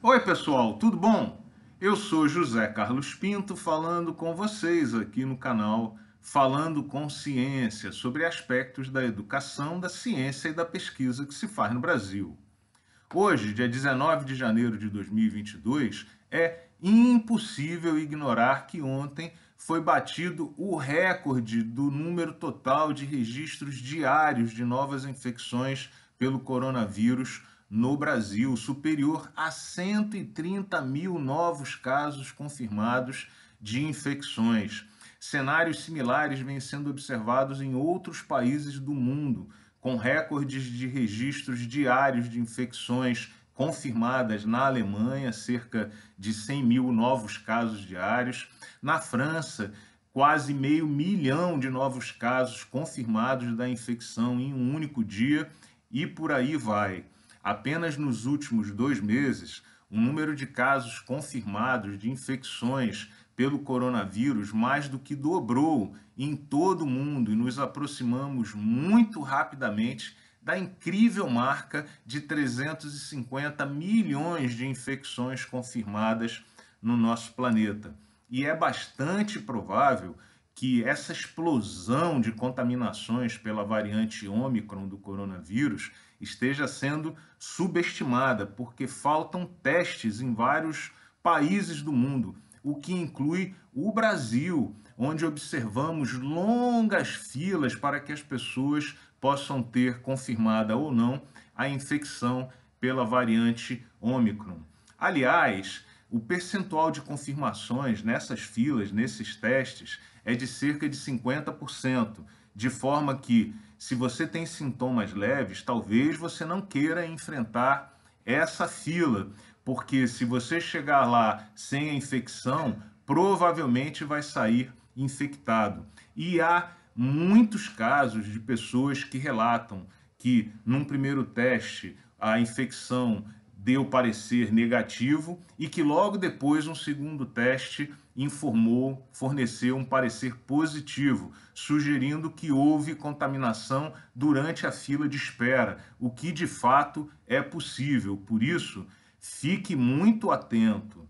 Oi, pessoal, tudo bom? Eu sou José Carlos Pinto falando com vocês aqui no canal Falando com Ciência sobre aspectos da educação, da ciência e da pesquisa que se faz no Brasil. Hoje, dia 19 de janeiro de 2022, é impossível ignorar que ontem foi batido o recorde do número total de registros diários de novas infecções pelo coronavírus no Brasil, superior a 130 mil novos casos confirmados de infecções. Cenários similares vêm sendo observados em outros países do mundo, com recordes de registros diários de infecções confirmadas na Alemanha, cerca de 100 mil novos casos diários. Na França, quase meio milhão de novos casos confirmados da infecção em um único dia, e por aí vai. Apenas nos últimos dois meses, o número de casos confirmados de infecções pelo coronavírus mais do que dobrou em todo o mundo e nos aproximamos muito rapidamente da incrível marca de 350 milhões de infecções confirmadas no nosso planeta. E é bastante provável que essa explosão de contaminações pela variante Ômicron do coronavírus esteja sendo subestimada, porque faltam testes em vários países do mundo, o que inclui o Brasil, onde observamos longas filas para que as pessoas possam ter confirmada ou não a infecção pela variante Ômicron. Aliás, o percentual de confirmações nessas filas, nesses testes, é de cerca de 50%, de forma que, se você tem sintomas leves, talvez você não queira enfrentar essa fila, porque se você chegar lá sem a infecção, provavelmente vai sair infectado. E há muitos casos de pessoas que relatam que, num primeiro teste, a infecção deu parecer negativo e que logo depois um segundo teste informou, forneceu um parecer positivo, sugerindo que houve contaminação durante a fila de espera, o que de fato é possível. Por isso, fique muito atento.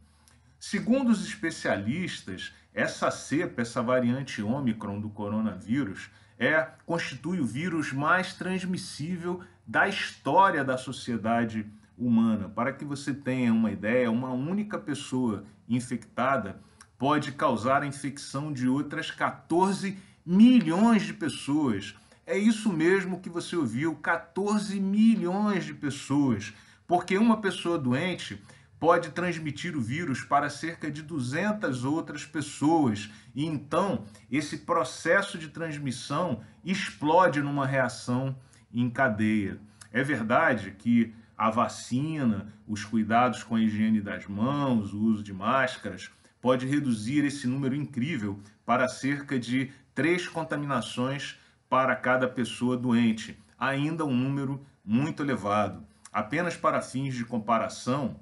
Segundo os especialistas, essa cepa, essa variante Ômicron do coronavírus, é constitui o vírus mais transmissível da história da sociedade humana. Para que você tenha uma ideia, uma única pessoa infectada pode causar a infecção de outras 14 milhões de pessoas. É isso mesmo que você ouviu, 14 milhões de pessoas. Porque uma pessoa doente pode transmitir o vírus para cerca de 200 outras pessoas. E então, esse processo de transmissão explode numa reação em cadeia. É verdade que a vacina, os cuidados com a higiene das mãos, o uso de máscaras, pode reduzir esse número incrível para cerca de três contaminações para cada pessoa doente, ainda um número muito elevado. Apenas para fins de comparação,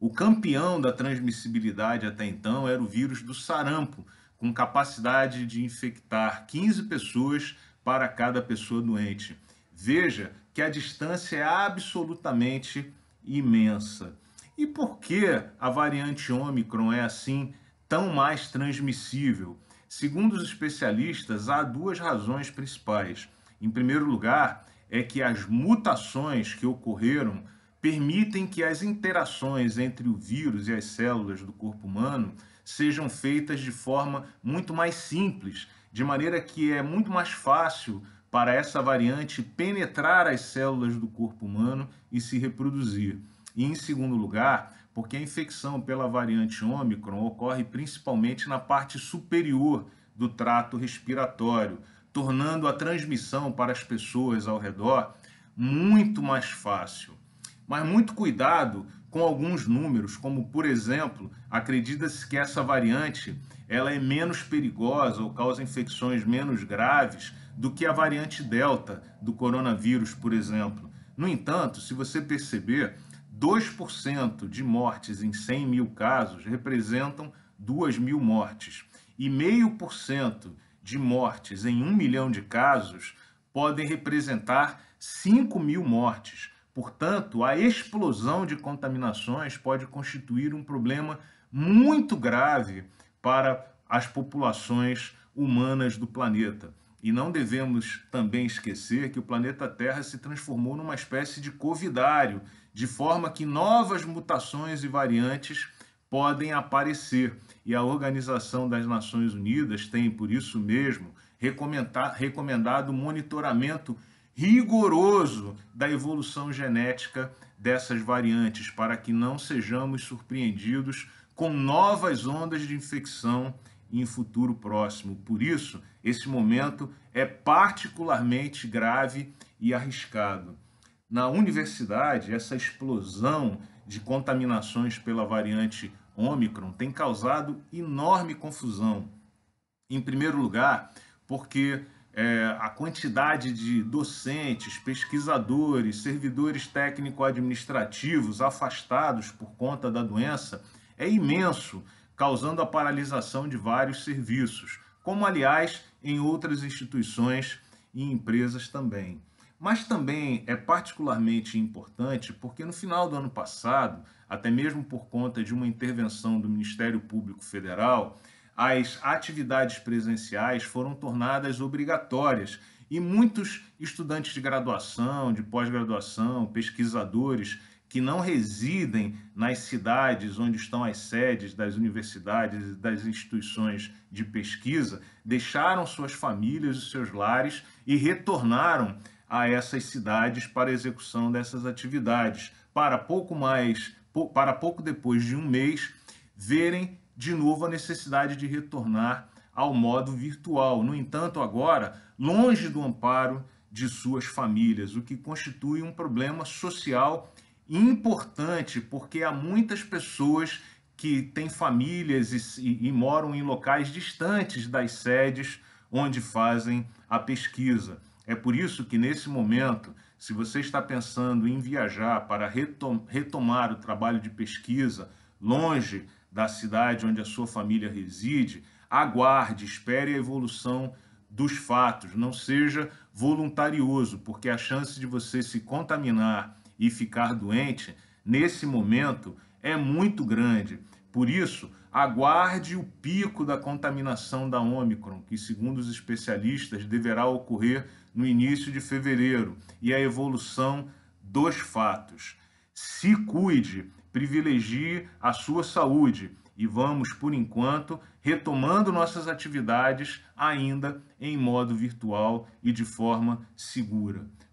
o campeão da transmissibilidade até então era o vírus do sarampo, com capacidade de infectar 15 pessoas para cada pessoa doente. Veja que a distância é absolutamente imensa. E por que a variante Ômicron é assim tão mais transmissível? Segundo os especialistas, há duas razões principais. Em primeiro lugar, é que as mutações que ocorreram permitem que as interações entre o vírus e as células do corpo humano sejam feitas de forma muito mais simples, de maneira que é muito mais fácil para essa variante penetrar as células do corpo humano e se reproduzir. E em segundo lugar, porque a infecção pela variante Ômicron ocorre principalmente na parte superior do trato respiratório, tornando a transmissão para as pessoas ao redor muito mais fácil. Mas muito cuidado com alguns números, como por exemplo, acredita-se que essa variante ela é menos perigosa ou causa infecções menos graves do que a variante Delta do coronavírus, por exemplo. No entanto, se você perceber, 2% de mortes em 100 mil casos representam 2 mil mortes. E 0,5% de mortes em 1 milhão de casos podem representar 5 mil mortes. Portanto, a explosão de contaminações pode constituir um problema muito grave para as populações humanas do planeta. E não devemos também esquecer que o planeta Terra se transformou numa espécie de covidário, de forma que novas mutações e variantes podem aparecer. E a Organização das Nações Unidas tem, por isso mesmo, recomendado monitoramento rigoroso da evolução genética dessas variantes, para que não sejamos surpreendidos com novas ondas de infecção em futuro próximo. Por isso, esse momento é particularmente grave e arriscado. Na universidade, essa explosão de contaminações pela variante Ômicron tem causado enorme confusão. Em primeiro lugar, porque é, a quantidade de docentes, pesquisadores, servidores técnico-administrativos afastados por conta da doença é imenso, causando a paralisação de vários serviços, como, aliás, em outras instituições e empresas também. Mas também é particularmente importante porque no final do ano passado, até mesmo por conta de uma intervenção do Ministério Público Federal, as atividades presenciais foram tornadas obrigatórias e muitos estudantes de graduação, de pós-graduação, pesquisadores que não residem nas cidades onde estão as sedes das universidades e das instituições de pesquisa, deixaram suas famílias e seus lares e retornaram a essas cidades para execução dessas atividades, para pouco mais, para pouco depois de um mês, verem de novo a necessidade de retornar ao modo virtual. No entanto, agora, longe do amparo de suas famílias, o que constitui um problema social importante, porque há muitas pessoas que têm famílias e, e, moram em locais distantes das sedes onde fazem a pesquisa. É por isso que, nesse momento, se você está pensando em viajar para retom retomar o trabalho de pesquisa longe da cidade onde a sua família reside, aguarde, espere a evolução dos fatos, não seja voluntarioso, porque a chance de você se contaminar e ficar doente, nesse momento, é muito grande. Por isso, aguarde o pico da contaminação da Omicron, que, segundo os especialistas, deverá ocorrer no início de fevereiro, e a evolução dos fatos. Se cuide, privilegie a sua saúde e vamos, por enquanto, retomando nossas atividades ainda em modo virtual e de forma segura.